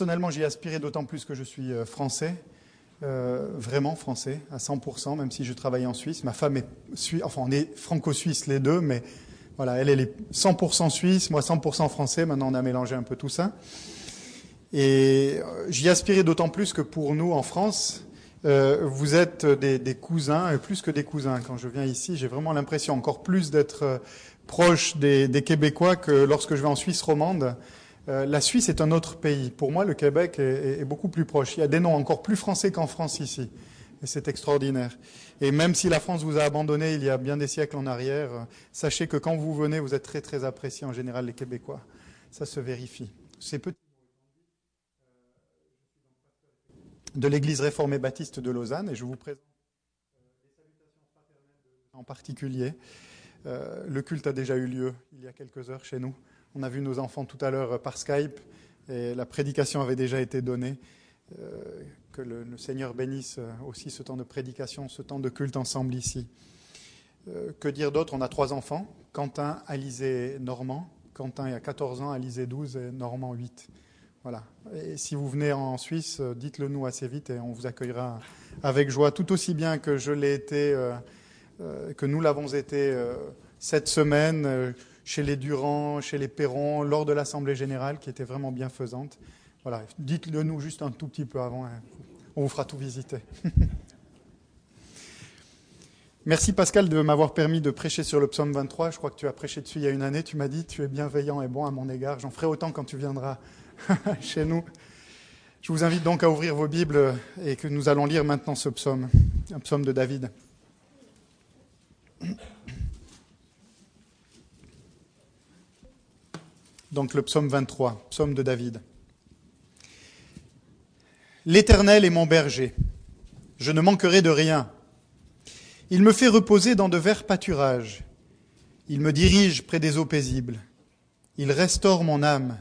Personnellement, j'y ai aspiré d'autant plus que je suis euh, français, euh, vraiment français, à 100%, même si je travaille en Suisse. Ma femme est enfin on est franco-suisse les deux, mais voilà, elle, est 100% suisse, moi 100% français. Maintenant, on a mélangé un peu tout ça. Et euh, j'y aspirais d'autant plus que pour nous, en France, vous êtes des, cousins, et plus que des cousins. Quand je viens ici, j'ai vraiment l'impression encore plus d'être proche des, Québécois que lorsque je vais en Suisse romande. Euh, la Suisse est un autre pays. Pour moi, le Québec est, beaucoup plus proche. Il y a des noms encore plus français qu'en France ici. Et c'est extraordinaire. Et même si la France vous a abandonné il y a bien des siècles en arrière, sachez que quand vous venez, vous êtes très très appréciés en général les Québécois. Ça se vérifie. C'est petit. de l'Église réformée baptiste de Lausanne et je vous présente les salutations fraternelles en particulier. Euh, le culte a déjà eu lieu il y a quelques heures chez nous. On a vu nos enfants tout à l'heure par Skype et la prédication avait déjà été donnée. Euh, que le, Seigneur bénisse aussi ce temps de prédication, ce temps de culte ensemble ici. Euh, que dire d'autre? On a trois enfants, Quentin, Alizé, Normand. Quentin a 14 ans, Alizé 12 et Normand 8. Voilà. Et si vous venez en Suisse, dites-le nous assez vite et on vous accueillera avec joie, tout aussi bien que je l'ai été, euh, euh, que nous l'avons été euh, cette semaine euh, chez les Durand, chez les Perron, lors de l'Assemblée générale, qui était vraiment bienfaisante. Voilà. Dites-le nous juste un tout petit peu avant. Hein. On vous fera tout visiter. Merci Pascal de m'avoir permis de prêcher sur le psaume 23. Je crois que tu as prêché dessus il y a une année. Tu m'as dit, tu es bienveillant et bon à mon égard. J'en ferai autant quand tu viendras chez nous. Je vous invite donc à ouvrir vos Bibles et que nous allons lire maintenant ce psaume, un psaume de David. Donc le psaume 23, psaume de David. L'Éternel est mon berger, je ne manquerai de rien. Il me fait reposer dans de verts pâturages, il me dirige près des eaux paisibles, il restaure mon âme.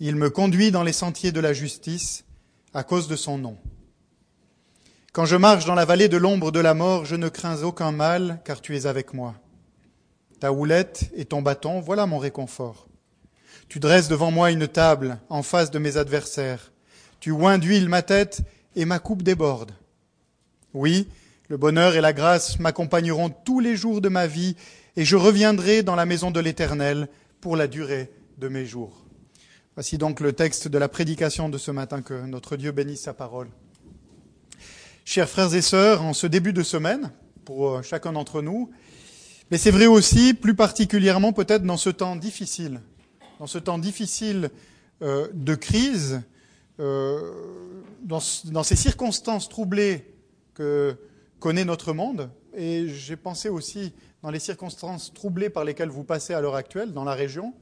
Il me conduit dans les sentiers de la justice à cause de son nom. Quand je marche dans la vallée de l'ombre de la mort, je ne crains aucun mal, car tu es avec moi. Ta houlette et ton bâton, voilà mon réconfort. Tu dresses devant moi une table en face de mes adversaires. Tu oins d'huile ma tête et ma coupe déborde. Oui, le bonheur et la grâce m'accompagneront tous les jours de ma vie, et je reviendrai dans la maison de l'Éternel pour la durée de mes jours. Voici donc le texte de la prédication de ce matin, que notre Dieu bénisse sa parole. Chers frères et sœurs, en ce début de semaine, pour chacun d'entre nous, mais c'est vrai aussi, plus particulièrement peut-être dans ce temps difficile, dans ce temps difficile euh, de crise, euh, dans, ces circonstances troublées que connaît notre monde, et j'ai pensé aussi dans les circonstances troublées par lesquelles vous passez à l'heure actuelle dans la région,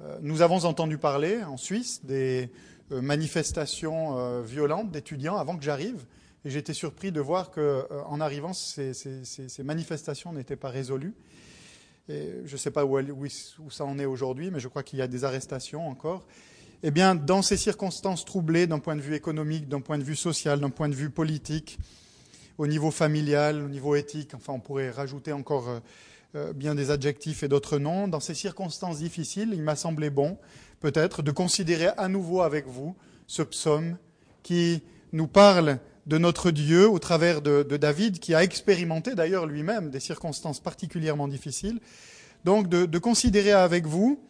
euh, nous avons entendu parler en Suisse des manifestations violentes d'étudiants avant que j'arrive. Et j'étais surpris de voir qu'en arrivant, ces manifestations n'étaient pas résolues. Je ne sais pas où, ça en est aujourd'hui, mais je crois qu'il y a des arrestations encore. Eh bien, dans ces circonstances troublées d'un point de vue économique, d'un point de vue social, d'un point de vue politique, au niveau familial, au niveau éthique, enfin, on pourrait rajouter encore euh, bien des adjectifs et d'autres noms. Dans ces circonstances difficiles, il m'a semblé bon, peut-être, de considérer à nouveau avec vous ce psaume qui nous parle de notre Dieu au travers de, David, qui a expérimenté d'ailleurs lui-même des circonstances particulièrement difficiles. Donc de, considérer avec vous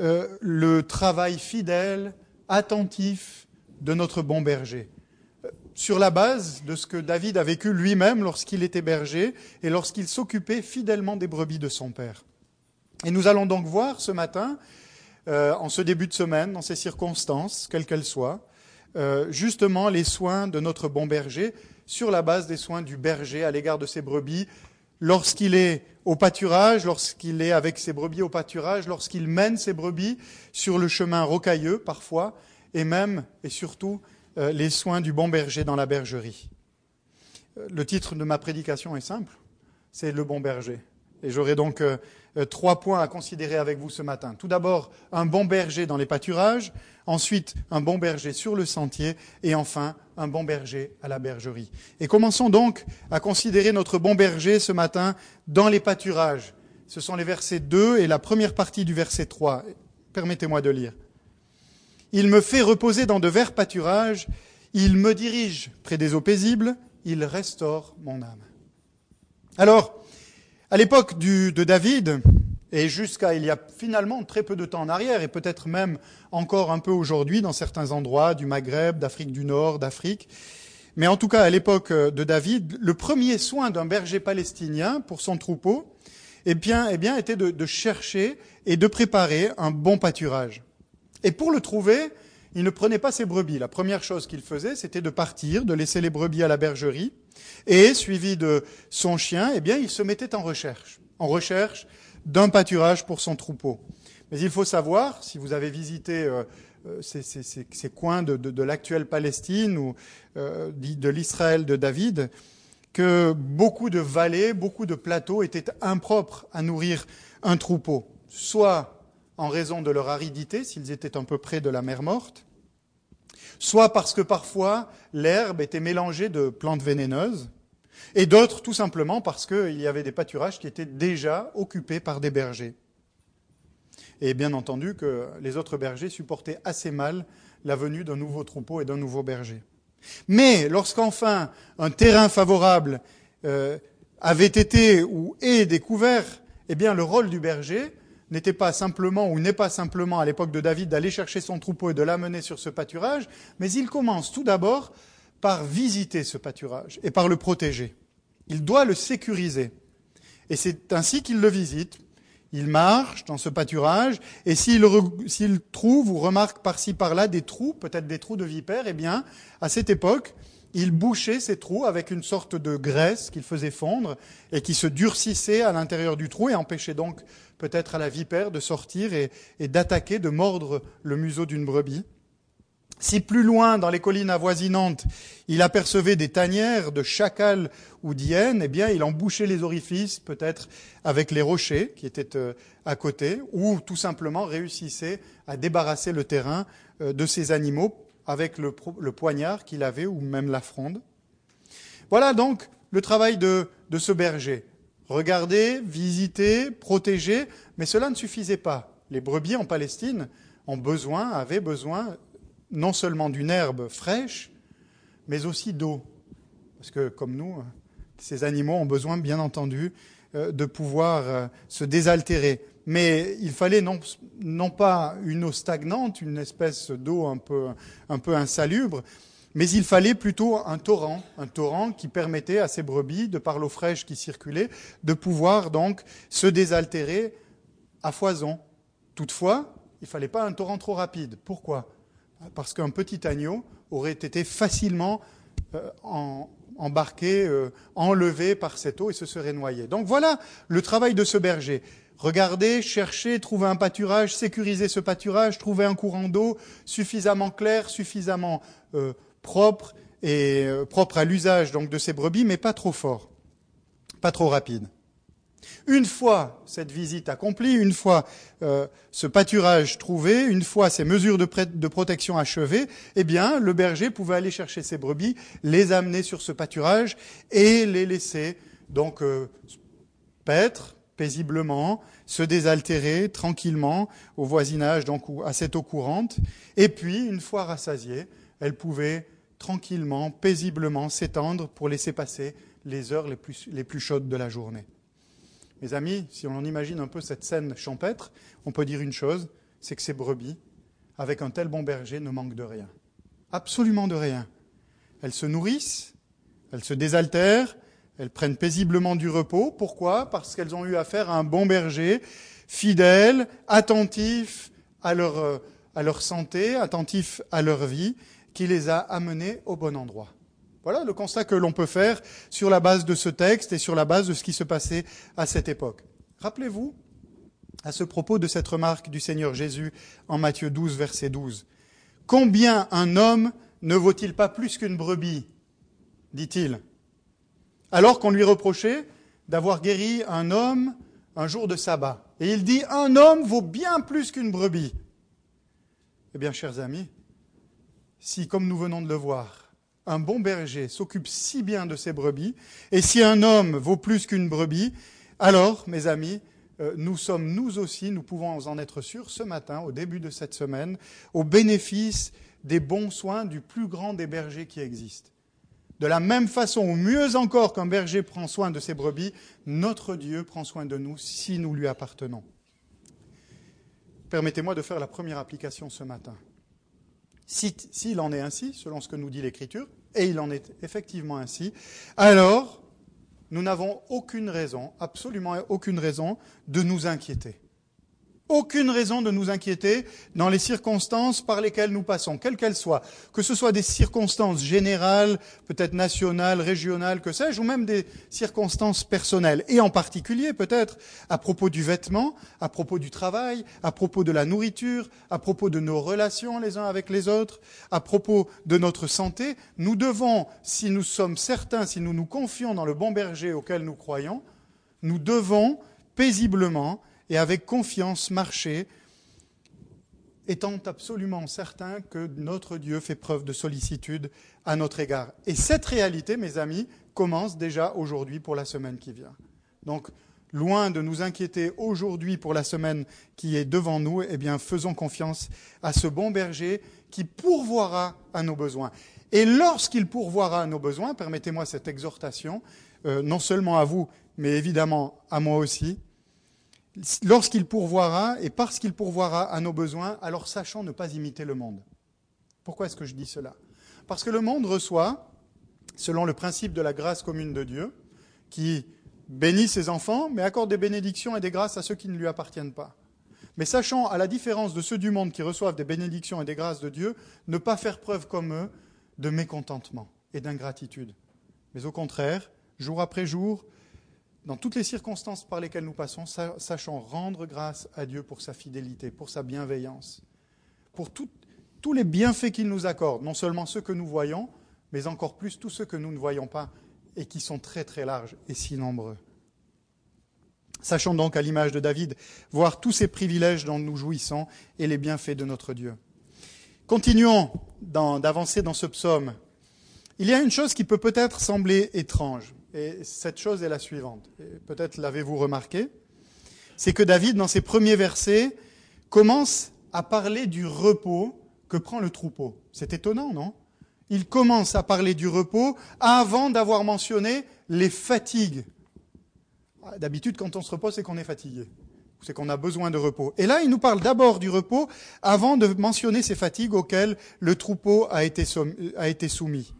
euh, le travail fidèle, attentif de notre bon berger sur la base de ce que David a vécu lui-même lorsqu'il était berger et lorsqu'il s'occupait fidèlement des brebis de son père. Et nous allons donc voir ce matin, euh, en ce début de semaine, dans ces circonstances, quelles qu'elles soient, euh, justement les soins de notre bon berger sur la base des soins du berger à l'égard de ses brebis lorsqu'il est au pâturage, lorsqu'il est avec ses brebis au pâturage, lorsqu'il mène ses brebis sur le chemin rocailleux parfois, et même et surtout euh, les soins du bon berger dans la bergerie. Euh, le titre de ma prédication est simple, c'est le bon berger. Et j'aurai donc trois points à considérer avec vous ce matin. Tout d'abord, un bon berger dans les pâturages, ensuite un bon berger sur le sentier, et enfin un bon berger à la bergerie. Et commençons donc à considérer notre bon berger ce matin dans les pâturages. Ce sont les versets 2 et la première partie du verset 3. Permettez-moi de lire. Il me fait reposer dans de verts pâturages, il me dirige près des eaux paisibles, il restaure mon âme. Alors, à l'époque de David, et jusqu'à il y a finalement très peu de temps en arrière, et peut-être même encore un peu aujourd'hui dans certains endroits du Maghreb, d'Afrique du Nord, d'Afrique, mais en tout cas à l'époque de David, le premier soin d'un berger palestinien pour son troupeau, eh bien, eh bien était de, de chercher et de préparer un bon pâturage. Et pour le trouver, il ne prenait pas ses brebis. La première chose qu'il faisait, c'était de partir, de laisser les brebis à la bergerie, et, suivi de son chien, eh bien, il se mettait en recherche, en recherche d'un pâturage pour son troupeau. Mais il faut savoir, si vous avez visité euh, euh, ces, coins de l'actuelle Palestine ou euh, de l'Israël de David, que beaucoup de vallées, beaucoup de plateaux étaient impropres à nourrir un troupeau, soit en raison de leur aridité, s'ils étaient un peu près de la mer morte, soit parce que parfois l'herbe était mélangée de plantes vénéneuses, et d'autres tout simplement parce qu'il y avait des pâturages qui étaient déjà occupés par des bergers. Et bien entendu que les autres bergers supportaient assez mal la venue d'un nouveau troupeau et d'un nouveau berger. Mais lorsqu'enfin un terrain favorable euh, avait été ou est découvert, eh bien le rôle du berger n'était pas simplement ou n'est pas simplement à l'époque de David d'aller chercher son troupeau et de l'amener sur ce pâturage, mais il commence tout d'abord par visiter ce pâturage et par le protéger. Il doit le sécuriser. Et c'est ainsi qu'il le visite. Il marche dans ce pâturage, et s'il, trouve ou remarque par-ci par-là des trous, peut-être des trous de vipères, eh bien, à cette époque, il bouchait ces trous avec une sorte de graisse qu'il faisait fondre et qui se durcissait à l'intérieur du trou et empêchait donc peut-être à la vipère de sortir et, d'attaquer, de mordre le museau d'une brebis. Si plus loin, dans les collines avoisinantes, il apercevait des tanières de chacals ou d'hyènes, eh bien, il en bouchait les orifices, peut-être avec les rochers qui étaient euh, à côté, ou tout simplement réussissait à débarrasser le terrain euh, de ces animaux avec le, poignard qu'il avait, ou même la fronde. Voilà donc le travail de ce berger. Regarder, visiter, protéger, mais cela ne suffisait pas. Les brebis en Palestine avaient besoin non seulement d'une herbe fraîche, mais aussi d'eau. Parce que comme nous, ces animaux ont besoin, bien entendu, euh, de pouvoir euh, se désaltérer. Mais il fallait non, non pas une eau stagnante, une espèce d'eau un peu insalubre, mais il fallait plutôt un torrent, un torrent qui permettait à ces brebis, de par l'eau fraîche qui circulait, de pouvoir donc se désaltérer à foison. Toutefois, il ne fallait pas un torrent trop rapide. Pourquoi? Parce qu'un petit agneau aurait été facilement euh, embarqué, euh, enlevé par cette eau et se serait noyé. Donc voilà le travail de ce berger. Regarder, chercher, trouver un pâturage, sécuriser ce pâturage, trouver un courant d'eau suffisamment clair, suffisamment euh, propre et propre à l'usage donc de ces brebis, mais pas trop fort, pas trop rapide. Une fois cette visite accomplie, une fois euh, ce pâturage trouvé, une fois ces mesures de, protection achevées, eh bien, le berger pouvait aller chercher ses brebis, les amener sur ce pâturage et les laisser donc euh, paître paisiblement, se désaltérer tranquillement au voisinage, donc à cette eau courante. Et puis, une fois rassasiées, elles pouvaient tranquillement, paisiblement s'étendre pour laisser passer les heures les plus, chaudes de la journée. Mes amis, si on imagine un peu cette scène champêtre, on peut dire une chose, c'est que ces brebis, avec un tel bon berger, ne manquent de rien. Absolument de rien. Elles se nourrissent, elles se désaltèrent, elles prennent paisiblement du repos. Pourquoi? Parce qu'elles ont eu affaire à un bon berger, fidèle, attentif à leur, euh, à leur santé, attentif à leur vie, qui les a amenés au bon endroit. Voilà le constat que l'on peut faire sur la base de ce texte et sur la base de ce qui se passait à cette époque. Rappelez-vous, à ce propos de cette remarque du Seigneur Jésus en Matthieu 12, verset 12, Combien un homme ne vaut-il pas plus qu'une brebis? dit-il, alors qu'on lui reprochait d'avoir guéri un homme un jour de sabbat. Et il dit, un homme vaut bien plus qu'une brebis. Eh bien, chers amis, si, comme nous venons de le voir, un bon berger s'occupe si bien de ses brebis, et si un homme vaut plus qu'une brebis, alors, mes amis, euh, nous sommes nous aussi, nous pouvons en être sûrs ce matin, au début de cette semaine, au bénéfice des bons soins du plus grand des bergers qui existent. De la même façon, ou mieux encore qu'un berger prend soin de ses brebis, notre Dieu prend soin de nous si nous lui appartenons. Permettez-moi de faire la première application ce matin. S'il en est ainsi, selon ce que nous dit l'Écriture, et il en est effectivement ainsi, alors nous n'avons aucune raison, absolument aucune raison, de nous inquiéter aucune raison de nous inquiéter dans les circonstances par lesquelles nous passons, quelles qu'elles soient, que ce soit des circonstances générales, peut-être nationales, régionales, que sais-je, ou même des circonstances personnelles, et en particulier peut-être à propos du vêtement, à propos du travail, à propos de la nourriture, à propos de nos relations les uns avec les autres, à propos de notre santé, nous devons, si nous sommes certains, si nous nous confions dans le bon berger auquel nous croyons, nous devons paisiblement et avec confiance marcher, étant absolument certain que notre Dieu fait preuve de sollicitude à notre égard. Et cette réalité, mes amis, commence déjà aujourd'hui pour la semaine qui vient. Donc, loin de nous inquiéter aujourd'hui pour la semaine qui est devant nous, eh bien, faisons confiance à ce bon berger qui pourvoira à nos besoins. Et lorsqu'il pourvoira à nos besoins, permettez-moi cette exhortation, euh, non seulement à vous, mais évidemment à moi aussi, lorsqu'il pourvoira, et parce qu'il pourvoira à nos besoins, alors sachons ne pas imiter le monde. Pourquoi est-ce que je dis cela? Parce que le monde reçoit, selon le principe de la grâce commune de Dieu, qui bénit ses enfants, mais accorde des bénédictions et des grâces à ceux qui ne lui appartiennent pas. Mais sachant, à la différence de ceux du monde qui reçoivent des bénédictions et des grâces de Dieu, ne pas faire preuve comme eux de mécontentement et d'ingratitude. Mais au contraire, jour après jour, dans toutes les circonstances par lesquelles nous passons, sachons rendre grâce à Dieu pour sa fidélité, pour sa bienveillance, pour tous les bienfaits qu'il nous accorde, non seulement ceux que nous voyons, mais encore plus tous ceux que nous ne voyons pas et qui sont très très larges et si nombreux. Sachons donc, à l'image de David, voir tous ces privilèges dont nous jouissons et les bienfaits de notre Dieu. Continuons d'avancer dans ce psaume. Il y a une chose qui peut peut-être sembler étrange. Et cette chose est la suivante. Peut-être l'avez-vous remarqué. C'est que David, dans ses premiers versets, commence à parler du repos que prend le troupeau. C'est étonnant, non? Il commence à parler du repos avant d'avoir mentionné les fatigues. D'habitude, quand on se repose, c'est qu'on est fatigué. C'est qu'on a besoin de repos. Et là, il nous parle d'abord du repos avant de mentionner ces fatigues auxquelles le troupeau a été soumis.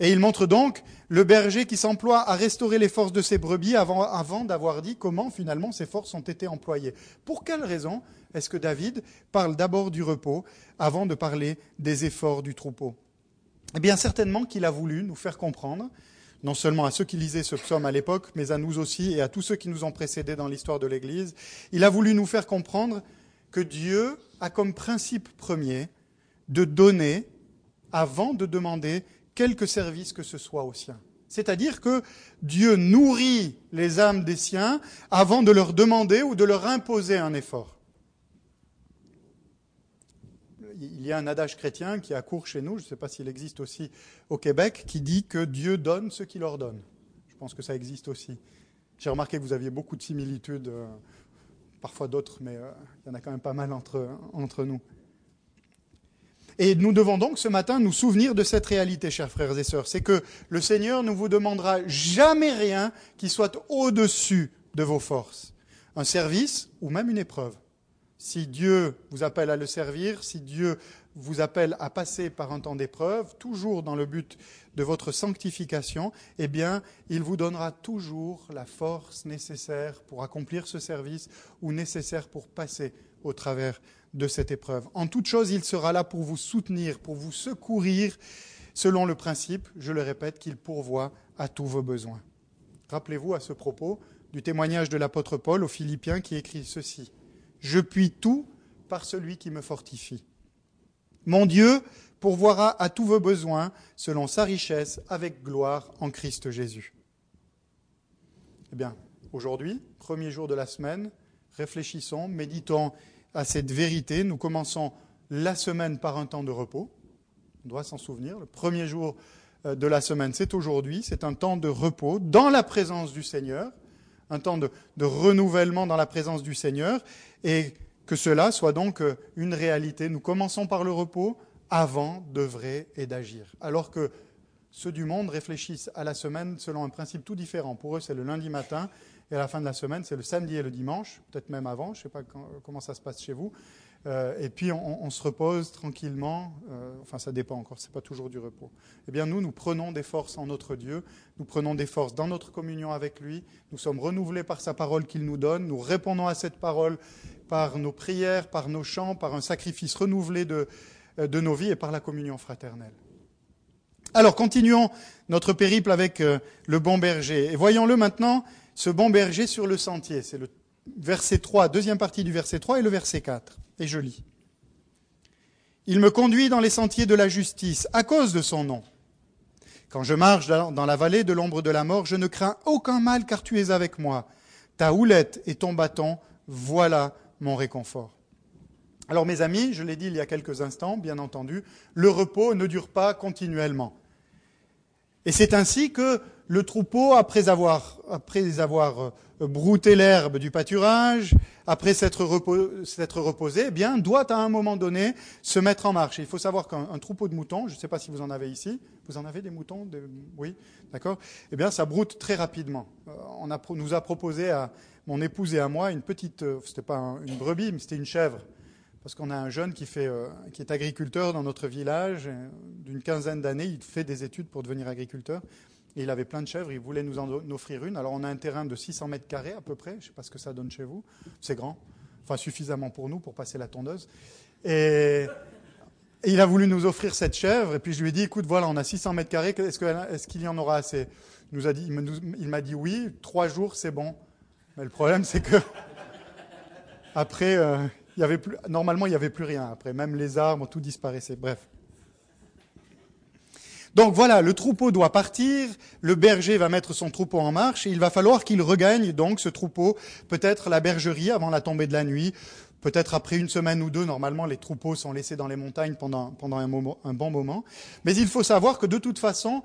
Et il montre donc le berger qui s'emploie à restaurer les forces de ses brebis avant, d'avoir dit comment finalement ces forces ont été employées. Pour quelle raison est-ce que David parle d'abord du repos avant de parler des efforts du troupeau? Eh bien certainement qu'il a voulu nous faire comprendre, non seulement à ceux qui lisaient ce psaume à l'époque, mais à nous aussi et à tous ceux qui nous ont précédés dans l'histoire de l'Église, il a voulu nous faire comprendre que Dieu a comme principe premier de donner avant de demander quelque service que ce soit aux siens. C'est-à-dire que Dieu nourrit les âmes des siens avant de leur demander ou de leur imposer un effort. Il y a un adage chrétien qui a cours chez nous, je ne sais pas s'il existe aussi au Québec, qui dit que Dieu donne ce qu'il ordonne. Je pense que ça existe aussi. J'ai remarqué que vous aviez beaucoup de similitudes, euh, parfois d'autres, mais euh, il y en a quand même pas mal entre, entre nous. Et nous devons donc ce matin nous souvenir de cette réalité, chers frères et sœurs. C'est que le Seigneur ne vous demandera jamais rien qui soit au-dessus de vos forces. Un service ou même une épreuve. Si Dieu vous appelle à le servir, si Dieu vous appelle à passer par un temps d'épreuve, toujours dans le but de votre sanctification, eh bien, il vous donnera toujours la force nécessaire pour accomplir ce service ou nécessaire pour passer au travers de cette épreuve. En toute chose, il sera là pour vous soutenir, pour vous secourir, selon le principe, je le répète, qu'il pourvoit à tous vos besoins. Rappelez-vous à ce propos du témoignage de l'apôtre Paul aux Philippiens qui écrit ceci. Je puis tout par celui qui me fortifie. Mon Dieu pourvoira à tous vos besoins selon sa richesse avec gloire en Christ Jésus. Eh bien, aujourd'hui, premier jour de la semaine, réfléchissons, méditons à cette vérité. Nous commençons la semaine par un temps de repos. On doit s'en souvenir. Le premier jour euh, de la semaine, c'est aujourd'hui. C'est un temps de repos dans la présence du Seigneur. un temps de, renouvellement dans la présence du Seigneur, et que cela soit donc euh, une réalité. Nous commençons par le repos avant d'œuvrer et d'agir. Alors que ceux du monde réfléchissent à la semaine selon un principe tout différent. Pour eux, c'est le lundi matin, et à la fin de la semaine, c'est le samedi et le dimanche, peut-être même avant, je ne sais pas comment ça se passe chez vous. Euh, et puis on, se repose tranquillement, euh, enfin ça dépend encore, ce n'est pas toujours du repos. Eh bien nous, nous prenons des forces en notre Dieu, nous prenons des forces dans notre communion avec lui, nous sommes renouvelés par sa parole qu'il nous donne, nous répondons à cette parole par nos prières, par nos chants, par un sacrifice renouvelé de, euh, nos vies et par la communion fraternelle. Alors continuons notre périple avec le bon berger. Et voyons-le maintenant, ce bon berger sur le sentier. C'est le verset 3, deuxième partie du verset 3 et le verset 4. Et je lis. Il me conduit dans les sentiers de la justice à cause de son nom. Quand je marche dans la vallée de l'ombre de la mort, je ne crains aucun mal car tu es avec moi. Ta houlette et ton bâton, voilà mon réconfort. Alors mes amis, je l'ai dit il y a quelques instants, bien entendu, le repos ne dure pas continuellement. Et c'est ainsi que le troupeau, après avoir, après avoir euh, brouté l'herbe du pâturage, après s'être reposé, eh bien, doit à un moment donné se mettre en marche. Il faut savoir qu'un troupeau de moutons, je ne sais pas si vous en avez ici, vous en avez des moutons Oui, d'accord Eh bien, ça broute très rapidement. Euh, on nous a proposé à mon épouse et à moi une petite, euh, c'était pas une brebis, mais c'était une chèvre parce qu'on a un jeune qui, fait, qui est agriculteur dans notre village, d'une quinzaine d'années, il fait des études pour devenir agriculteur. Il avait plein de chèvres, il voulait nous en offrir une. Alors on a un terrain de 600 mètres carrés à peu près, je ne sais pas ce que ça donne chez vous, c'est grand, enfin suffisamment pour nous pour passer la tondeuse. Et, il a voulu nous offrir cette chèvre, et puis je lui ai dit, écoute, voilà, on a 600 mètres carrés, est-ce qu'il y en aura assez? Il m'a dit oui, trois jours c'est bon. Mais le problème c'est que après, euh, il y avait plus, normalement, il n'y avait plus rien après. Même les arbres, tout disparaissait. Bref. Donc voilà, le troupeau doit partir, le berger va mettre son troupeau en marche, et il va falloir qu'il regagne donc ce troupeau, peut-être la bergerie avant la tombée de la nuit, peut-être après une semaine ou deux, normalement les troupeaux sont laissés dans les montagnes pendant, pendant un, bon moment. Mais il faut savoir que de toute façon,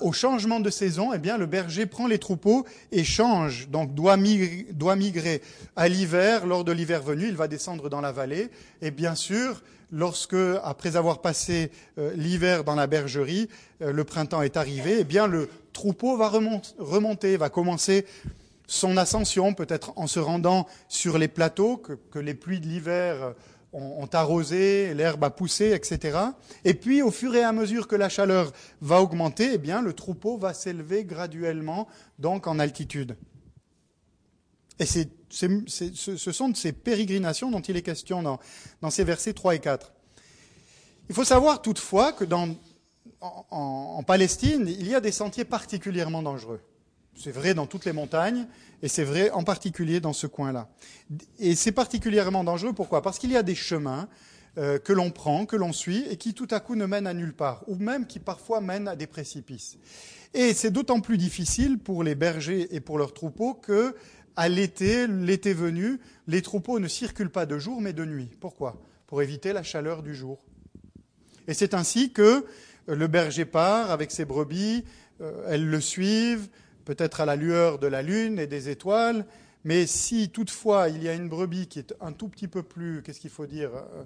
au changement de saison, eh bien, le berger prend les troupeaux et change, donc doit migrer, à l'hiver. Lors de l'hiver venu, il va descendre dans la vallée. Et bien sûr, lorsque, après avoir passé euh, l'hiver dans la bergerie, euh, le printemps est arrivé, eh le troupeau va remonter, va commencer son ascension, peut-être en se rendant sur les plateaux que, que les pluies de l'hiver ont, arrosé, l'herbe a poussé, etc. Et puis, au fur et à mesure que la chaleur va augmenter, eh bien, le troupeau va s'élever graduellement, donc en altitude. Et c'est, ce sont ces pérégrinations dont il est question dans, ces versets 3 et 4. Il faut savoir toutefois que en Palestine, il y a des sentiers particulièrement dangereux. C'est vrai dans toutes les montagnes, et c'est vrai en particulier dans ce coin-là. Et c'est particulièrement dangereux, pourquoi? Parce qu'il y a des chemins euh, que l'on prend, que l'on suit, et qui tout à coup ne mènent à nulle part, ou même qui parfois mènent à des précipices. Et c'est d'autant plus difficile pour les bergers et pour leurs troupeaux que, à l'été, l'été venu, les troupeaux ne circulent pas de jour mais de nuit. Pourquoi? Pour éviter la chaleur du jour. Et c'est ainsi que le berger part avec ses brebis, euh, elles le suivent, peut-être à la lueur de la lune et des étoiles, mais si toutefois il y a une brebis qui est un tout petit peu plus, qu'est-ce qu'il faut dire, euh,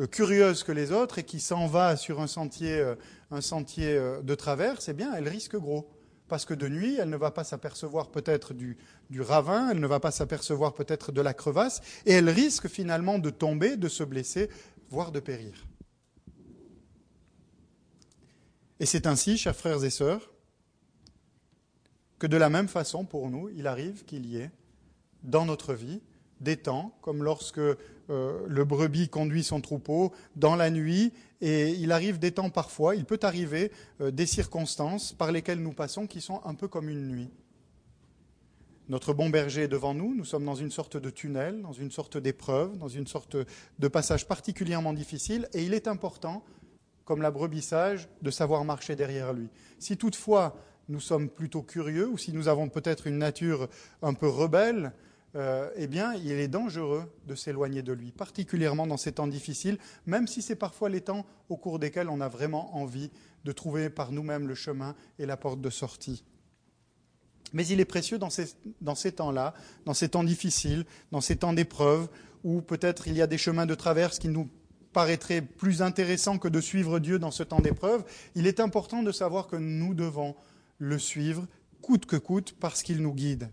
euh, curieuse que les autres et qui s'en va sur un sentier, euh, un sentier de traverse, eh bien, elle risque gros. Parce que de nuit, elle ne va pas s'apercevoir peut-être du, du ravin, elle ne va pas s'apercevoir peut-être de la crevasse, et elle risque finalement de tomber, de se blesser, voire de périr. Et c'est ainsi, chers frères et sœurs, que de la même façon, pour nous, il arrive qu'il y ait dans notre vie des temps, comme lorsque euh, le brebis conduit son troupeau dans la nuit, et il arrive des temps parfois, il peut arriver euh, des circonstances par lesquelles nous passons qui sont un peu comme une nuit. Notre bon berger est devant nous, nous sommes dans une sorte de tunnel, dans une sorte d'épreuve, dans une sorte de passage particulièrement difficile, et il est important, comme la brebis sage, de savoir marcher derrière lui. Si toutefois nous sommes plutôt curieux ou si nous avons peut-être une nature un peu rebelle, euh, eh bien, il est dangereux de s'éloigner de lui, particulièrement dans ces temps difficiles, même si c'est parfois les temps au cours desquels on a vraiment envie de trouver par nous-mêmes le chemin et la porte de sortie. Mais il est précieux dans ces, dans ces temps-là, dans ces temps difficiles, dans ces temps d'épreuve, où peut-être il y a des chemins de traverse qui nous paraîtraient plus intéressants que de suivre Dieu dans ce temps d'épreuve. Il est important de savoir que nous devons le suivre coûte que coûte parce qu'il nous guide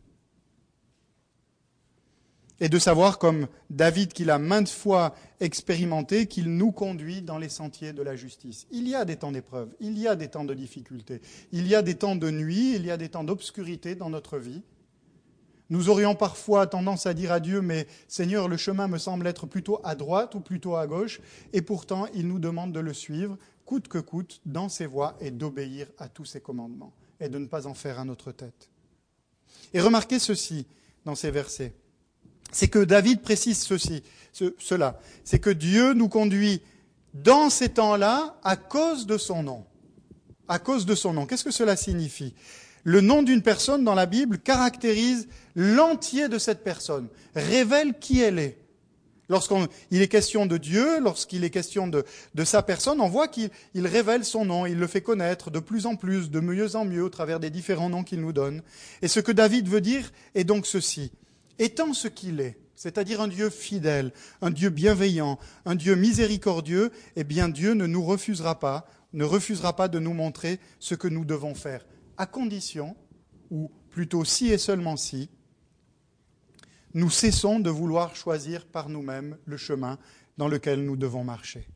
et de savoir, comme David qui l'a maintes fois expérimenté, qu'il nous conduit dans les sentiers de la justice. Il y a des temps d'épreuve, il y a des temps de difficulté, il y a des temps de nuit, il y a des temps d'obscurité dans notre vie. Nous aurions parfois tendance à dire à Dieu, mais Seigneur, le chemin me semble être plutôt à droite ou plutôt à gauche, et pourtant il nous demande de le suivre, coûte que coûte, dans ses voies, et d'obéir à tous ses commandements, et de ne pas en faire à notre tête. Et remarquez ceci dans ces versets c'est que David précise ceci, cela. C'est que Dieu nous conduit dans ces temps-là à cause de son nom. À cause de son nom. Qu'est-ce que cela signifie? Le nom d'une personne dans la Bible caractérise l'entier de cette personne, révèle qui elle est. Lorsqu'il est question de Dieu, lorsqu'il est question de, sa personne, on voit qu'il révèle son nom, il le fait connaître de plus en plus, de mieux en mieux au travers des différents noms qu'il nous donne. Et ce que David veut dire est donc ceci étant ce qu'il est, c'est-à-dire un Dieu fidèle, un Dieu bienveillant, un Dieu miséricordieux, eh bien Dieu ne nous refusera pas, ne refusera pas de nous montrer ce que nous devons faire, à condition, ou plutôt si et seulement si, nous cessons de vouloir choisir par nous-mêmes le chemin dans lequel nous devons marcher.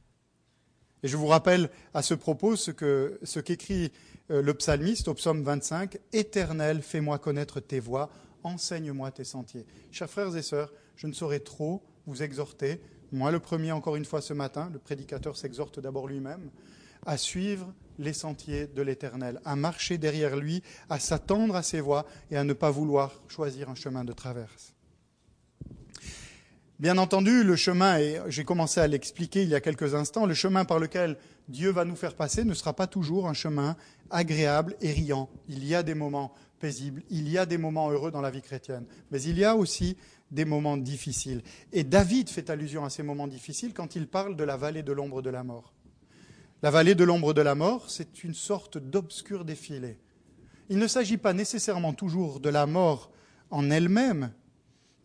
Et je vous rappelle à ce propos ce qu'écrit euh, le psalmiste au psaume 25 Éternel, fais-moi connaître tes voies enseigne-moi tes sentiers. Chers frères et sœurs, je ne saurais trop vous exhorter, moi le premier encore une fois ce matin, le prédicateur s'exhorte d'abord lui-même, à suivre les sentiers de l'Éternel, à marcher derrière lui, à s'attendre à ses voies et à ne pas vouloir choisir un chemin de traverse. Bien entendu, le chemin, et j'ai commencé à l'expliquer il y a quelques instants, le chemin par lequel Dieu va nous faire passer ne sera pas toujours un chemin agréable et riant. Il y a des moments paisible. Il y a des moments heureux dans la vie chrétienne, mais il y a aussi des moments difficiles. Et David fait allusion à ces moments difficiles quand il parle de la vallée de l'ombre de la mort. La vallée de l'ombre de la mort, c'est une sorte d'obscur défilé. Il ne s'agit pas nécessairement toujours de la mort en elle-même,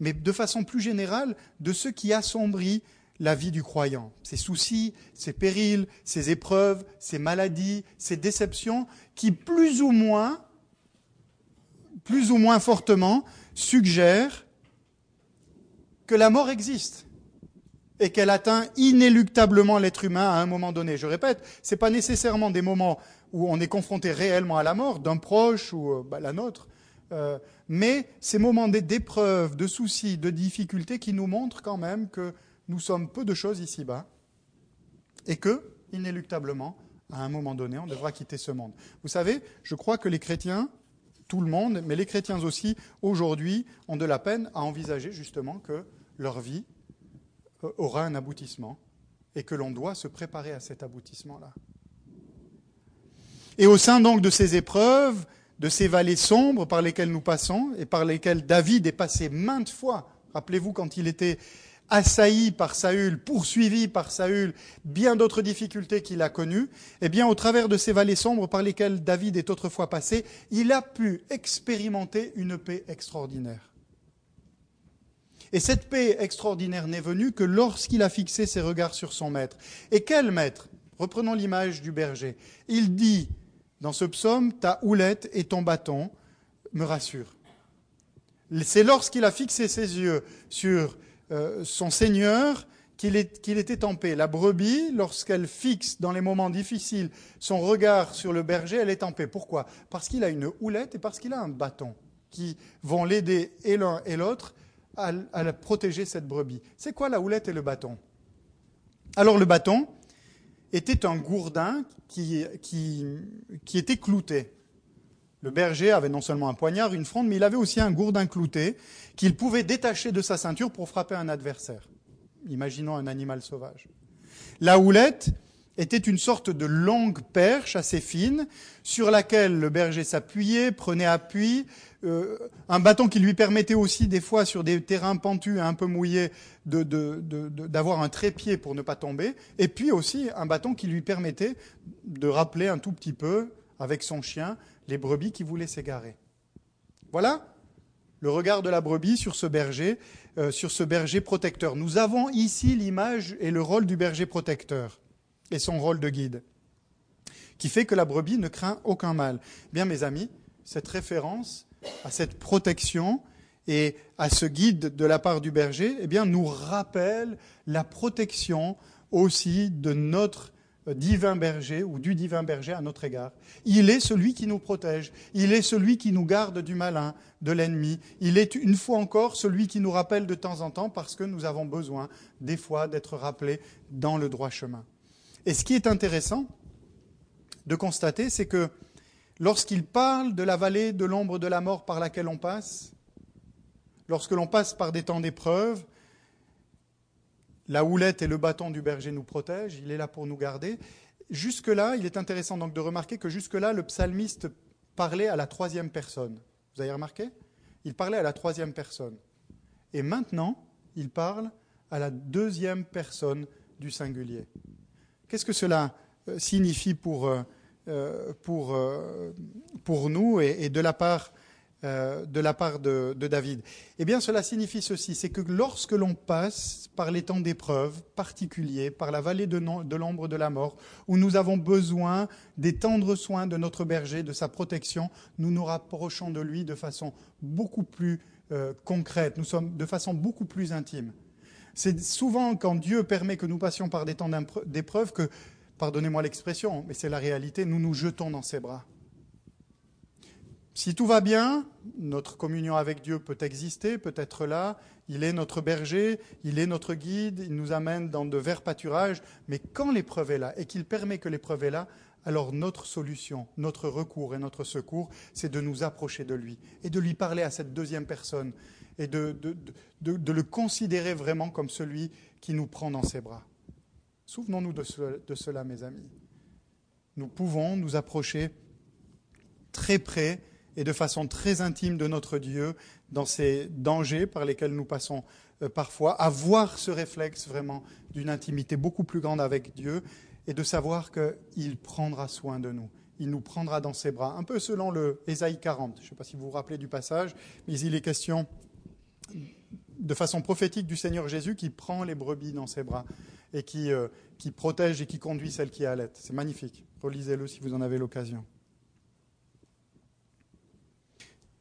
mais de façon plus générale de ce qui assombrit la vie du croyant. Ses soucis, ses périls, ses épreuves, ses maladies, ses déceptions, qui plus ou moins plus ou moins fortement, suggère que la mort existe et qu'elle atteint inéluctablement l'être humain à un moment donné. Je répète, ce n'est pas nécessairement des moments où on est confronté réellement à la mort d'un proche ou euh, bah, la nôtre, euh, mais ces moments d'épreuve, de soucis, de difficultés qui nous montrent quand même que nous sommes peu de choses ici-bas et que, inéluctablement, à un moment donné, on devra quitter ce monde. Vous savez, je crois que les chrétiens tout le monde, mais les chrétiens aussi, aujourd'hui, ont de la peine à envisager justement que leur vie euh, aura un aboutissement et que l'on doit se préparer à cet aboutissement-là. Et au sein donc de ces épreuves, de ces vallées sombres par lesquelles nous passons et par lesquelles David est passé maintes fois, rappelez-vous quand il était assailli par Saül, poursuivi par Saül, bien d'autres difficultés qu'il a connues, eh bien, au travers de ces vallées sombres par lesquelles David est autrefois passé, il a pu expérimenter une paix extraordinaire. Et cette paix extraordinaire n'est venue que lorsqu'il a fixé ses regards sur son maître. Et quel maître? Reprenons l'image du berger. Il dit dans ce psaume, ta houlette et ton bâton me rassurent. C'est lorsqu'il a fixé ses yeux sur euh, son Seigneur qu'il était en paix. La brebis, lorsqu'elle fixe dans les moments difficiles son regard sur le berger, elle est en paix. Pourquoi? Parce qu'il a une houlette et parce qu'il a un bâton qui vont l'aider et l'un et l'autre à, à, protéger cette brebis. C'est quoi la houlette et le bâton? Alors le bâton était un gourdin qui, qui, qui était clouté. Le berger avait non seulement un poignard, une fronde, mais il avait aussi un gourdin clouté qu'il pouvait détacher de sa ceinture pour frapper un adversaire. Imaginons un animal sauvage. La houlette était une sorte de longue perche assez fine sur laquelle le berger s'appuyait, prenait appui, euh, un bâton qui lui permettait aussi des fois sur des terrains pentus et un peu mouillés d'avoir un trépied pour ne pas tomber, et puis aussi un bâton qui lui permettait de rappeler un tout petit peu avec son chien les brebis qui voulaient s'égarer. Voilà le regard de la brebis sur ce berger, euh, sur ce berger protecteur. Nous avons ici l'image et le rôle du berger protecteur et son rôle de guide, qui fait que la brebis ne craint aucun mal. Bien, mes amis, cette référence à cette protection et à ce guide de la part du berger, eh bien, nous rappelle la protection aussi de notre divin berger ou du divin berger à notre égard. Il est celui qui nous protège, il est celui qui nous garde du malin, de l'ennemi, il est une fois encore celui qui nous rappelle de temps en temps parce que nous avons besoin des fois d'être rappelés dans le droit chemin. Et ce qui est intéressant de constater, c'est que lorsqu'il parle de la vallée de l'ombre de la mort par laquelle on passe, lorsque l'on passe par des temps d'épreuve, la houlette et le bâton du berger nous protègent, il est là pour nous garder. Jusque-là, il est intéressant donc de remarquer que jusque-là, le psalmiste parlait à la troisième personne. Vous avez remarqué? Il parlait à la troisième personne. Et maintenant, il parle à la deuxième personne du singulier. Qu'est-ce que cela euh, signifie pour, euh, euh, nous et de la part de David? Eh bien, cela signifie ceci, c'est que lorsque l'on passe par les temps d'épreuve particuliers, par la vallée de, l'ombre de la mort, où nous avons besoin des tendres soins de notre berger, de sa protection, nous nous rapprochons de lui de façon beaucoup plus concrète, nous sommes de façon beaucoup plus intime. C'est souvent quand Dieu permet que nous passions par des temps d'épreuve que, pardonnez-moi l'expression, mais c'est la réalité, nous nous jetons dans ses bras. Si tout va bien, notre communion avec Dieu peut exister, peut être là, il est notre berger, il est notre guide, il nous amène dans de verts pâturages, mais quand l'épreuve est là et qu'il permet que l'épreuve est là, alors notre solution, notre recours et notre secours, c'est de nous approcher de lui et de lui parler à cette deuxième personne et de, de, le considérer vraiment comme celui qui nous prend dans ses bras. Souvenons-nous de, de cela, mes amis. Nous pouvons nous approcher très près et de façon très intime de notre Dieu dans ces dangers par lesquels nous passons euh, parfois, avoir ce réflexe vraiment d'une intimité beaucoup plus grande avec Dieu et de savoir qu'il prendra soin de nous. Il nous prendra dans ses bras, un peu selon le Ésaïe 40. Je ne sais pas si vous vous rappelez du passage, mais il est question de façon prophétique du Seigneur Jésus qui prend les brebis dans ses bras et qui, euh, protège et qui conduit celles qui allaitent. C'est magnifique. Relisez-le si vous en avez l'occasion.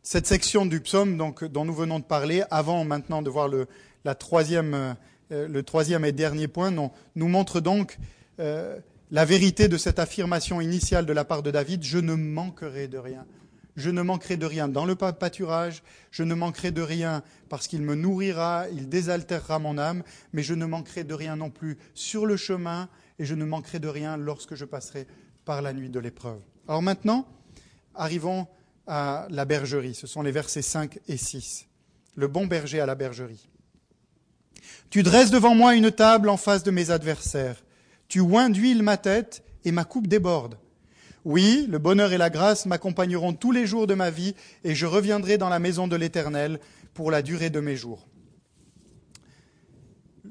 Cette section du psaume dont nous venons de parler, avant maintenant de voir le, euh, troisième et dernier point, nous montre donc euh, la vérité de cette affirmation initiale de la part de David, je ne manquerai de rien. Je ne manquerai de rien dans le pâturage, je ne manquerai de rien parce qu'il me nourrira, il désaltérera mon âme, mais je ne manquerai de rien non plus sur le chemin et je ne manquerai de rien lorsque je passerai par la nuit de l'épreuve. Alors maintenant, arrivons à la bergerie. Ce sont les versets 5 et 6. Le bon berger à la bergerie. Tu dresses devant moi une table en face de mes adversaires. Tu oins d'huile ma tête et ma coupe déborde. Oui, le bonheur et la grâce m'accompagneront tous les jours de ma vie et je reviendrai dans la maison de l'Éternel pour la durée de mes jours.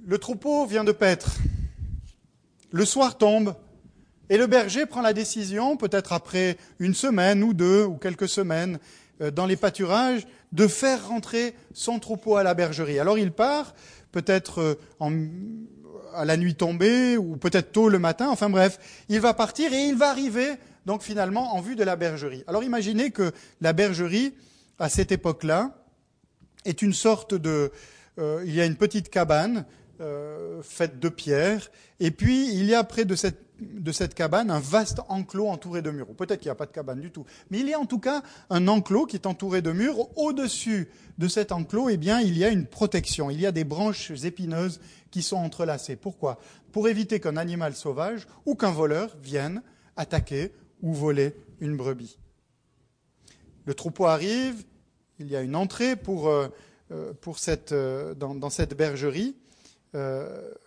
Le troupeau vient de paître. Le soir tombe, et le berger prend la décision, peut-être après une semaine ou deux ou quelques semaines, euh, dans les pâturages, de faire rentrer son troupeau à la bergerie. Alors il part, peut-être euh, à la nuit tombée ou peut-être tôt le matin, enfin bref, il va partir et il va arriver donc finalement en vue de la bergerie. Alors imaginez que la bergerie, à cette époque-là, est une sorte de... Euh, il y a une petite cabane faite de pierre, et puis il y a près de cette de cette cabane un vaste enclos entouré de murs. Peut-être qu'il n'y a pas de cabane du tout. Mais il y a en tout cas un enclos qui est entouré de murs. Au-dessus de cet enclos, eh bien, il y a une protection. Il y a des branches épineuses qui sont entrelacées. Pourquoi? Pour éviter qu'un animal sauvage ou qu'un voleur vienne attaquer ou voler une brebis. Le troupeau arrive, il y a une entrée pour, euh, euh, pour cette, euh, dans, cette bergerie,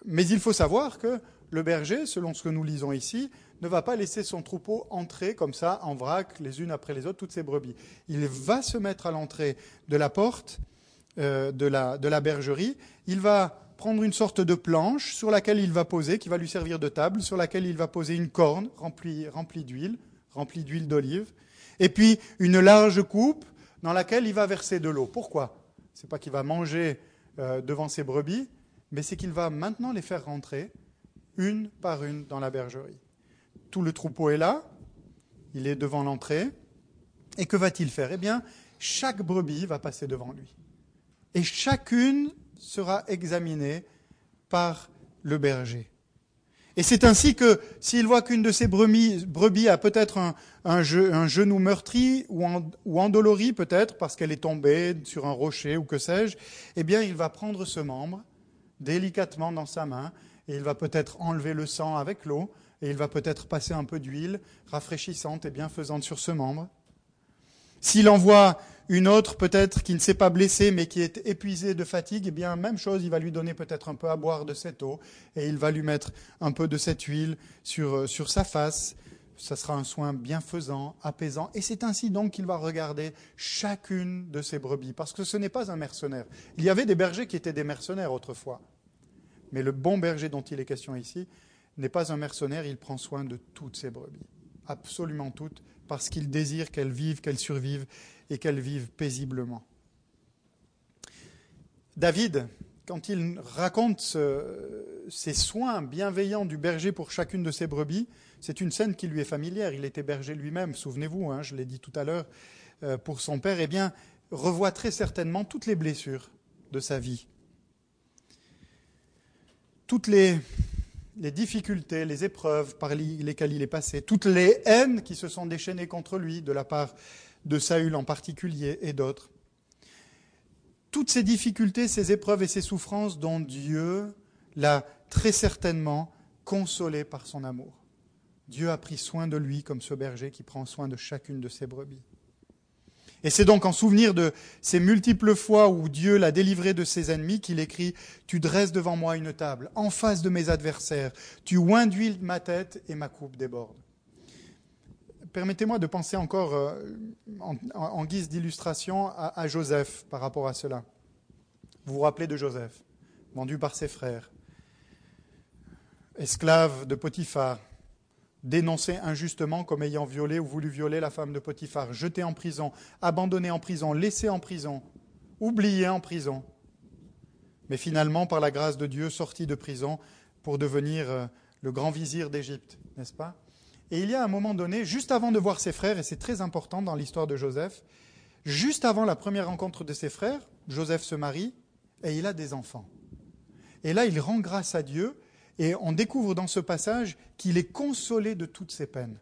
mais il faut savoir que le berger, selon ce que nous lisons ici, ne va pas laisser son troupeau entrer comme ça, en vrac, les unes après les autres, toutes ses brebis. Il va se mettre à l'entrée de la porte de, la, de la bergerie. Il va prendre une sorte de planche sur laquelle il va poser, qui va lui servir de table, sur laquelle il va poser une corne remplie, d'huile, remplie d'huile d'olive, et puis une large coupe dans laquelle il va verser de l'eau. Pourquoi? Ce n'est pas qu'il va manger euh, devant ses brebis, mais c'est qu'il va maintenant les faire rentrer une par une dans la bergerie. Tout le troupeau est là, il est devant l'entrée, et que va-t-il faire? Eh bien, chaque brebis va passer devant lui. Et chacune sera examinée par le berger. Et c'est ainsi que s'il voit qu'une de ses brebis, a peut-être un, genou meurtri ou, endolori peut-être parce qu'elle est tombée sur un rocher ou que sais-je, eh bien il va prendre ce membre délicatement dans sa main et il va peut-être enlever le sang avec l'eau et il va peut-être passer un peu d'huile rafraîchissante et bienfaisante sur ce membre. S'il envoie une autre, peut-être qui ne s'est pas blessée, mais qui est épuisée de fatigue, eh bien, même chose, il va lui donner peut-être un peu à boire de cette eau, et il va lui mettre un peu de cette huile sur, euh, sur sa face. Ça sera un soin bienfaisant, apaisant. Et c'est ainsi donc qu'il va regarder chacune de ses brebis, parce que ce n'est pas un mercenaire. Il y avait des bergers qui étaient des mercenaires autrefois. Mais le bon berger dont il est question ici n'est pas un mercenaire, il prend soin de toutes ses brebis, absolument toutes, parce qu'il désire qu'elles vivent, qu'elles survivent et qu'elles vivent paisiblement. David, quand il raconte ces soins bienveillants du berger pour chacune de ses brebis, c'est une scène qui lui est familière. Il était berger lui-même, souvenez-vous, hein, je l'ai dit tout à l'heure, euh, pour son père. Eh bien, revoit très certainement toutes les blessures de sa vie. Toutes les les difficultés, les épreuves par lesquelles il est passé, toutes les haines qui se sont déchaînées contre lui de la part de Saül en particulier et d'autres. Toutes ces difficultés, ces épreuves et ces souffrances dont Dieu l'a très certainement consolé par son amour. Dieu a pris soin de lui comme ce berger qui prend soin de chacune de ses brebis. Et c'est donc en souvenir de ces multiples fois où Dieu l'a délivré de ses ennemis qu'il écrit Tu dresses devant moi une table, en face de mes adversaires, tu oins d'huile ma tête et ma coupe déborde. Permettez-moi de penser encore euh, en, guise d'illustration à, Joseph par rapport à cela. Vous vous rappelez de Joseph, vendu par ses frères, esclave de Potiphar, dénoncé injustement comme ayant violé ou voulu violer la femme de Potiphar, jeté en prison, abandonné en prison, laissé en prison, oublié en prison, mais finalement, par la grâce de Dieu, sorti de prison pour devenir euh, le grand vizir d'Égypte, n'est-ce pas? Et il y a un moment donné, juste avant de voir ses frères, et c'est très important dans l'histoire de Joseph, juste avant la première rencontre de ses frères, Joseph se marie et il a des enfants. Et là, il rend grâce à Dieu et on découvre dans ce passage qu'il est consolé de toutes ses peines.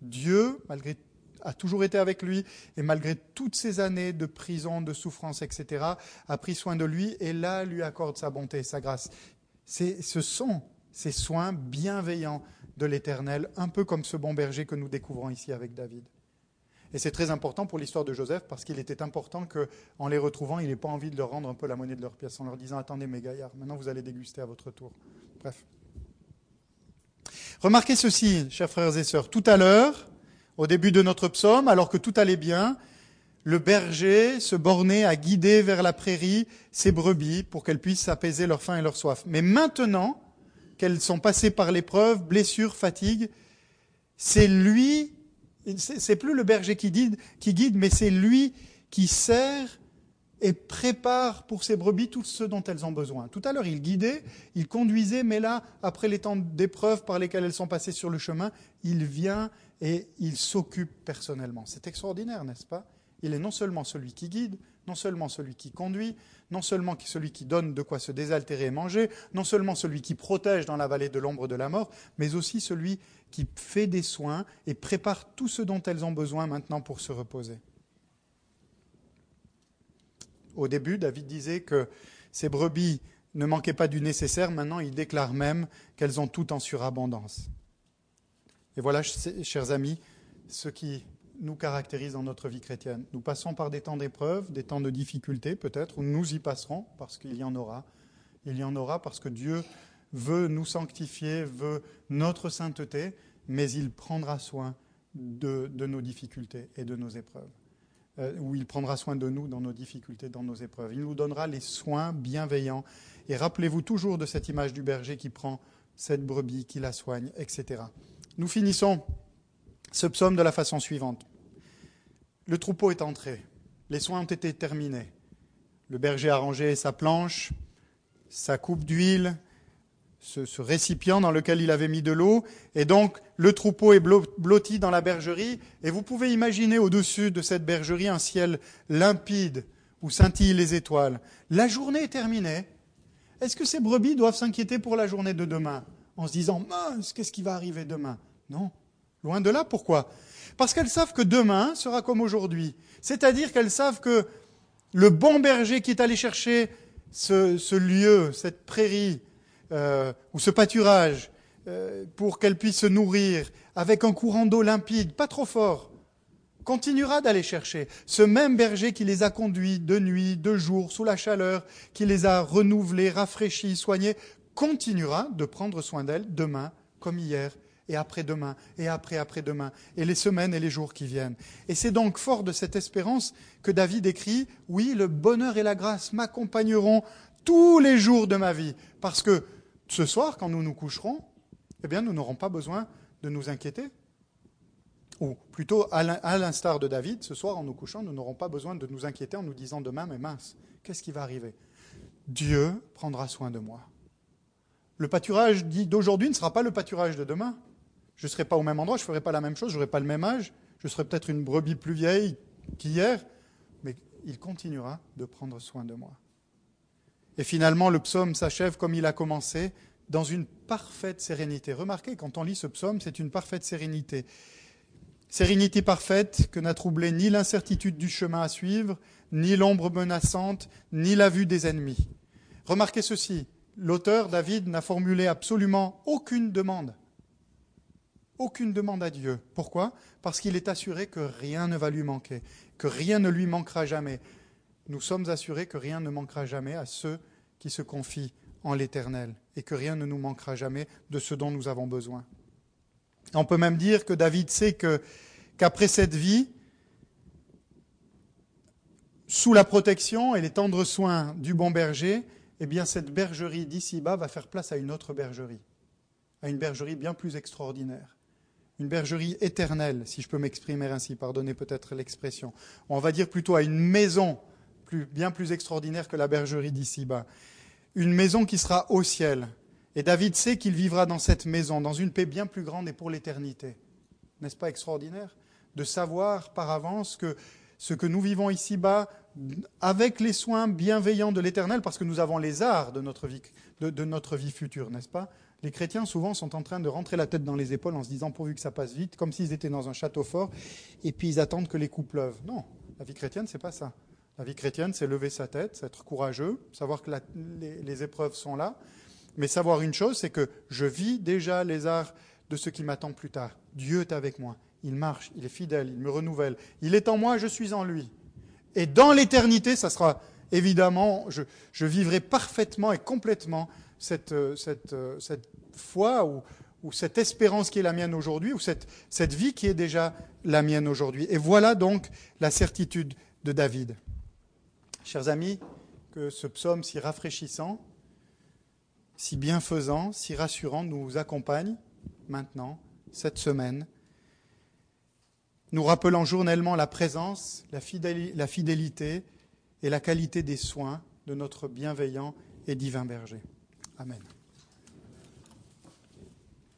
Dieu, malgré a toujours été avec lui et malgré toutes ces années de prison, de souffrance, etc., a pris soin de lui et là lui accorde sa bonté sa grâce. Ce sont ces soins bienveillants de l'Éternel, un peu comme ce bon berger que nous découvrons ici avec David. Et c'est très important pour l'histoire de Joseph parce qu'il était important qu'en les retrouvant, il n'ait pas envie de leur rendre un peu la monnaie de leur pièce en leur disant Attendez, mes gaillards, maintenant vous allez déguster à votre tour. Bref. Remarquez ceci, chers frères et sœurs. Tout à l'heure, au début de notre psaume, alors que tout allait bien, le berger se bornait à guider vers la prairie ses brebis pour qu'elles puissent apaiser leur faim et leur soif. Mais maintenant qu'elles sont passées par l'épreuve, blessures, fatigue, c'est lui, c'est plus le berger qui guide, qui guide mais c'est lui qui sert et prépare pour ses brebis tout ce dont elles ont besoin. Tout à l'heure, il guidait, il conduisait, mais là, après les temps d'épreuves par lesquels elles sont passées sur le chemin, il vient et il s'occupe personnellement. C'est extraordinaire, n'est-ce pas? Il est non seulement celui qui guide, non seulement celui qui conduit, non seulement celui qui donne de quoi se désaltérer et manger, non seulement celui qui protège dans la vallée de l'ombre de la mort, mais aussi celui qui fait des soins et prépare tout ce dont elles ont besoin maintenant pour se reposer. Au début, David disait que ces brebis ne manquaient pas du nécessaire. Maintenant, il déclare même qu'elles ont tout en surabondance. Et voilà, chers amis, ce qui nous caractérise dans notre vie chrétienne. Nous passons par des temps d'épreuve, des temps de difficulté peut-être, ou nous y passerons parce qu'il y en aura. Il y en aura parce que Dieu veut nous sanctifier, veut notre sainteté, mais il prendra soin de, nos difficultés et de nos épreuves. Euh, il prendra soin de nous dans nos difficultés, dans nos épreuves. Il nous donnera les soins bienveillants. Et rappelez-vous toujours de cette image du berger qui prend cette brebis, qui la soigne, etc. Nous finissons ce psaume de la façon suivante. Le troupeau est entré. les soins ont été terminés. Le berger a rangé sa planche, sa coupe d'huile, ce, récipient dans lequel il avait mis de l'eau, et donc le troupeau est blotti dans la bergerie, et vous pouvez imaginer au-dessus de cette bergerie un ciel limpide où scintillent les étoiles. La journée est terminée. Est-ce que ces brebis doivent s'inquiéter pour la journée de demain en se disant mince, qu'est-ce qui va arriver demain? Non, loin de là. Pourquoi? Parce qu'elles savent que demain sera comme aujourd'hui. C'est-à-dire qu'elles savent que le bon berger qui est allé chercher ce lieu, cette prairie, euh, ou ce pâturage euh, pour qu'elle puisse se nourrir avec un courant d'eau limpide, pas trop fort, continuera d'aller chercher. Ce même berger qui les a conduits de nuit, de jour, sous la chaleur, qui les a renouvelés, rafraîchis, soignés, continuera de prendre soin d'elles demain comme hier et après-demain, et après-après-demain, et les semaines et les jours qui viennent. Et c'est donc fort de cette espérance que David écrit, oui, le bonheur et la grâce m'accompagneront tous les jours de ma vie, parce que ce soir, quand nous nous coucherons, eh bien, nous n'aurons pas besoin de nous inquiéter. Ou plutôt, à l'instar de David, ce soir, en nous couchant, nous n'aurons pas besoin de nous inquiéter en nous disant demain, mais mince, qu'est-ce qui va arriver? Dieu prendra soin de moi. Le pâturage d'aujourd'hui ne sera pas le pâturage de demain. Je ne serai pas au même endroit, je ne ferai pas la même chose, je n'aurai pas le même âge, je serai peut-être une brebis plus vieille qu'hier, mais il continuera de prendre soin de moi. Et finalement, le psaume s'achève comme il a commencé, dans une parfaite sérénité. Remarquez, quand on lit ce psaume, c'est une parfaite sérénité. Sérénité parfaite que n'a troublé ni l'incertitude du chemin à suivre, ni l'ombre menaçante, ni la vue des ennemis. Remarquez ceci, l'auteur David n'a formulé absolument aucune demande. Aucune demande à Dieu. Pourquoi? Parce qu'il est assuré que rien ne va lui manquer, que rien ne lui manquera jamais nous sommes assurés que rien ne manquera jamais à ceux qui se confient en l'Éternel et que rien ne nous manquera jamais de ce dont nous avons besoin. On peut même dire que David sait qu'après cette vie, sous la protection et les tendres soins du bon berger, eh bien cette bergerie d'ici-bas va faire place à une autre bergerie, à une bergerie bien plus extraordinaire, une bergerie éternelle, si je peux m'exprimer ainsi, pardonnez peut-être l'expression. On va dire plutôt à une maison bien plus extraordinaire que la bergerie d'ici-bas. Une maison qui sera au ciel. Et David sait qu'il vivra dans cette maison, dans une paix bien plus grande et pour l'éternité. N'est-ce pas extraordinaire De savoir par avance que ce que nous vivons ici-bas, avec les soins bienveillants de l'Éternel, parce que nous avons les arts de notre vie, future, n'est-ce pas? Les chrétiens, souvent, sont en train de rentrer la tête dans les épaules en se disant pourvu que ça passe vite, comme s'ils étaient dans un château fort, et puis ils attendent que les coups pleuvent. Non, la vie chrétienne, c'est pas ça. La vie chrétienne, c'est lever sa tête, être courageux, savoir que les, épreuves sont là, mais savoir une chose, c'est que je vis déjà les arts de ce qui m'attend plus tard. Dieu est avec moi, il marche, il est fidèle, il me renouvelle, il est en moi, je suis en lui. Et dans l'éternité, ça sera évidemment, je, vivrai parfaitement et complètement cette, cette, cette foi ou, ou, cette espérance qui est la mienne aujourd'hui, ou cette, cette vie qui est déjà la mienne aujourd'hui. Et voilà donc la certitude de David. Chers amis, que ce psaume si rafraîchissant, si bienfaisant, si rassurant nous accompagne maintenant, cette semaine, nous rappelant journellement la présence, la fidélité et la qualité des soins de notre bienveillant et divin berger. Amen.